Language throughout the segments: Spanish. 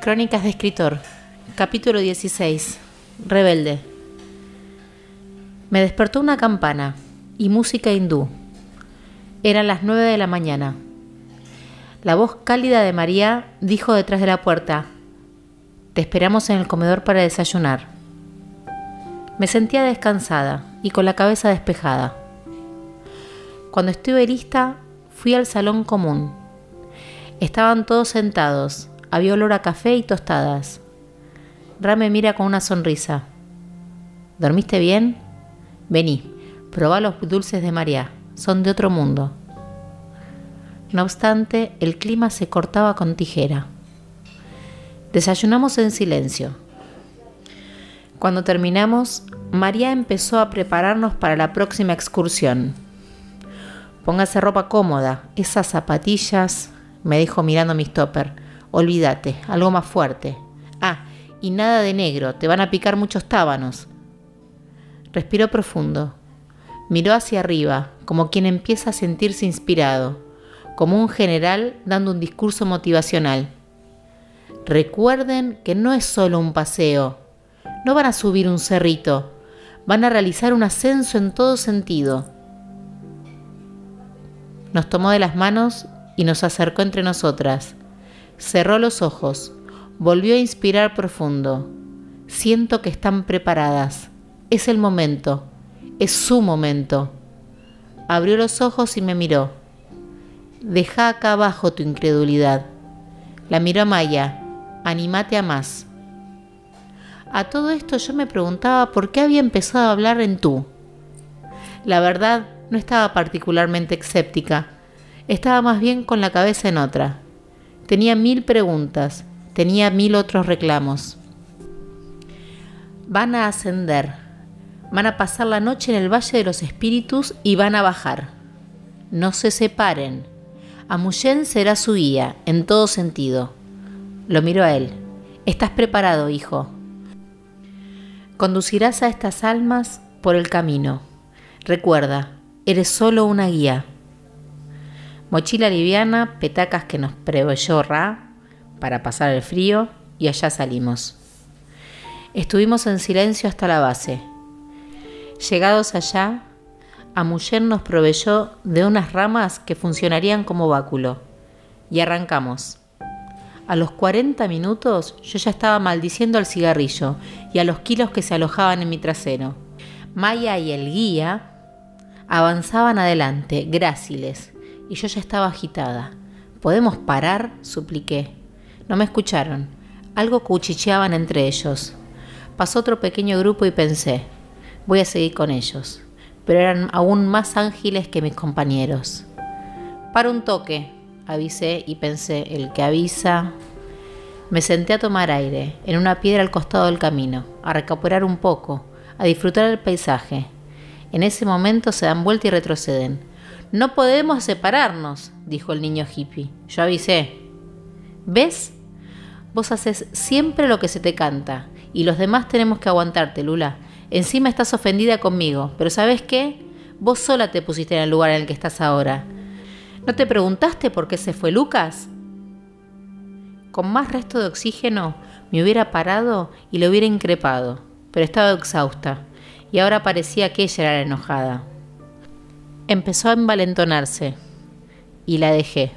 Crónicas de escritor, capítulo 16. Rebelde. Me despertó una campana y música hindú. Eran las nueve de la mañana. La voz cálida de María dijo detrás de la puerta, Te esperamos en el comedor para desayunar. Me sentía descansada y con la cabeza despejada. Cuando estuve lista, fui al salón común. Estaban todos sentados, había olor a café y tostadas. Ra me mira con una sonrisa. ¿Dormiste bien? Vení, probá los dulces de María, son de otro mundo. No obstante, el clima se cortaba con tijera. Desayunamos en silencio. Cuando terminamos, María empezó a prepararnos para la próxima excursión. Póngase ropa cómoda, esas zapatillas, me dijo mirando mi stopper. Olvídate, algo más fuerte. Ah, y nada de negro, te van a picar muchos tábanos. Respiró profundo. Miró hacia arriba, como quien empieza a sentirse inspirado, como un general dando un discurso motivacional. Recuerden que no es solo un paseo, no van a subir un cerrito, van a realizar un ascenso en todo sentido. Nos tomó de las manos y nos acercó entre nosotras. Cerró los ojos, volvió a inspirar profundo. Siento que están preparadas. Es el momento. Es su momento. Abrió los ojos y me miró. Deja acá abajo tu incredulidad. La miró a Maya. Animate a más. A todo esto yo me preguntaba por qué había empezado a hablar en tú. La verdad, no estaba particularmente escéptica. Estaba más bien con la cabeza en otra. Tenía mil preguntas, tenía mil otros reclamos. Van a ascender, van a pasar la noche en el Valle de los Espíritus y van a bajar. No se separen. Amuyen será su guía, en todo sentido. Lo miró a él. Estás preparado, hijo. Conducirás a estas almas por el camino. Recuerda, eres solo una guía. Mochila liviana, petacas que nos proveyó Ra para pasar el frío y allá salimos. Estuvimos en silencio hasta la base. Llegados allá, Amuyen nos proveyó de unas ramas que funcionarían como báculo y arrancamos. A los 40 minutos yo ya estaba maldiciendo al cigarrillo y a los kilos que se alojaban en mi trasero. Maya y el guía avanzaban adelante, gráciles, y yo ya estaba agitada. ¿Podemos parar? supliqué. No me escucharon. Algo cuchicheaban entre ellos. Pasó otro pequeño grupo y pensé, voy a seguir con ellos. Pero eran aún más ángeles que mis compañeros. Para un toque, avisé y pensé, el que avisa... Me senté a tomar aire, en una piedra al costado del camino, a recuperar un poco, a disfrutar el paisaje. En ese momento se dan vuelta y retroceden. No podemos separarnos, dijo el niño hippie. Yo avisé. ¿Ves? Vos haces siempre lo que se te canta y los demás tenemos que aguantarte, Lula. Encima estás ofendida conmigo, pero ¿sabes qué? Vos sola te pusiste en el lugar en el que estás ahora. ¿No te preguntaste por qué se fue Lucas? Con más resto de oxígeno me hubiera parado y le hubiera increpado, pero estaba exhausta y ahora parecía que ella era la enojada. Empezó a envalentonarse y la dejé.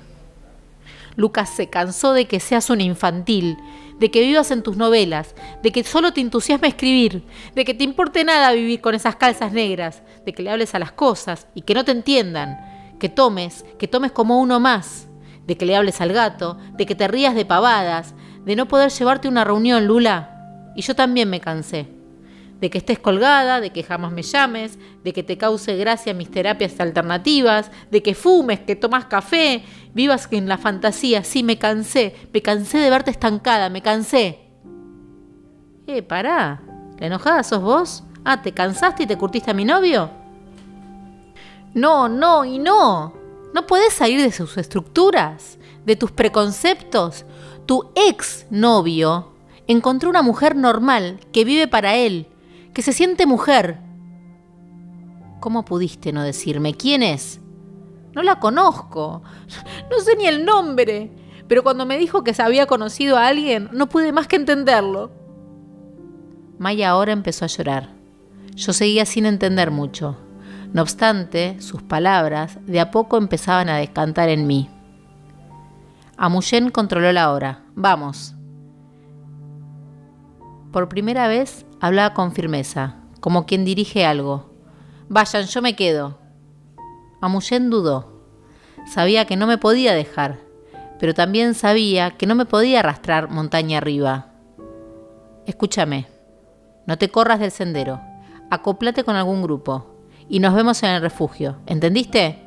Lucas se cansó de que seas un infantil, de que vivas en tus novelas, de que solo te entusiasme escribir, de que te importe nada vivir con esas calzas negras, de que le hables a las cosas y que no te entiendan, que tomes, que tomes como uno más, de que le hables al gato, de que te rías de pavadas, de no poder llevarte una reunión, Lula. Y yo también me cansé de que estés colgada, de que jamás me llames, de que te cause gracia mis terapias alternativas, de que fumes, que tomas café, vivas en la fantasía. Sí, me cansé, me cansé de verte estancada, me cansé. Eh, pará, ¿la enojada sos vos? Ah, ¿te cansaste y te curtiste a mi novio? No, no y no. No puedes salir de sus estructuras, de tus preconceptos. Tu ex novio encontró una mujer normal que vive para él, que se siente mujer. ¿Cómo pudiste no decirme quién es? No la conozco, no sé ni el nombre, pero cuando me dijo que se había conocido a alguien, no pude más que entenderlo. Maya ahora empezó a llorar. Yo seguía sin entender mucho. No obstante, sus palabras de a poco empezaban a descantar en mí. Amuyen controló la hora. Vamos. Por primera vez hablaba con firmeza, como quien dirige algo. Vayan, yo me quedo. Amuyen dudó. Sabía que no me podía dejar, pero también sabía que no me podía arrastrar montaña arriba. Escúchame, no te corras del sendero, acoplate con algún grupo y nos vemos en el refugio. ¿Entendiste?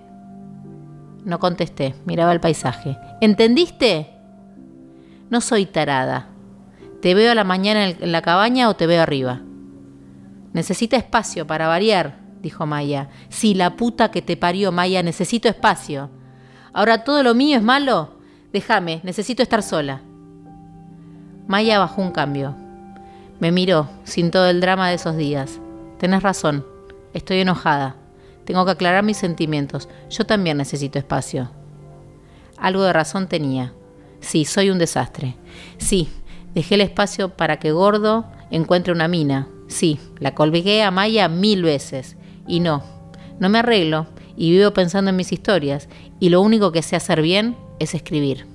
No contesté, miraba el paisaje. ¿Entendiste? No soy tarada. ¿Te veo a la mañana en la cabaña o te veo arriba? Necesita espacio para variar, dijo Maya. Sí, la puta que te parió, Maya, necesito espacio. Ahora todo lo mío es malo. Déjame, necesito estar sola. Maya bajó un cambio. Me miró, sin todo el drama de esos días. Tenés razón, estoy enojada. Tengo que aclarar mis sentimientos. Yo también necesito espacio. Algo de razón tenía. Sí, soy un desastre. Sí, dejé el espacio para que Gordo encuentre una mina. Sí, la colgué a Maya mil veces. Y no, no me arreglo y vivo pensando en mis historias. Y lo único que sé hacer bien es escribir.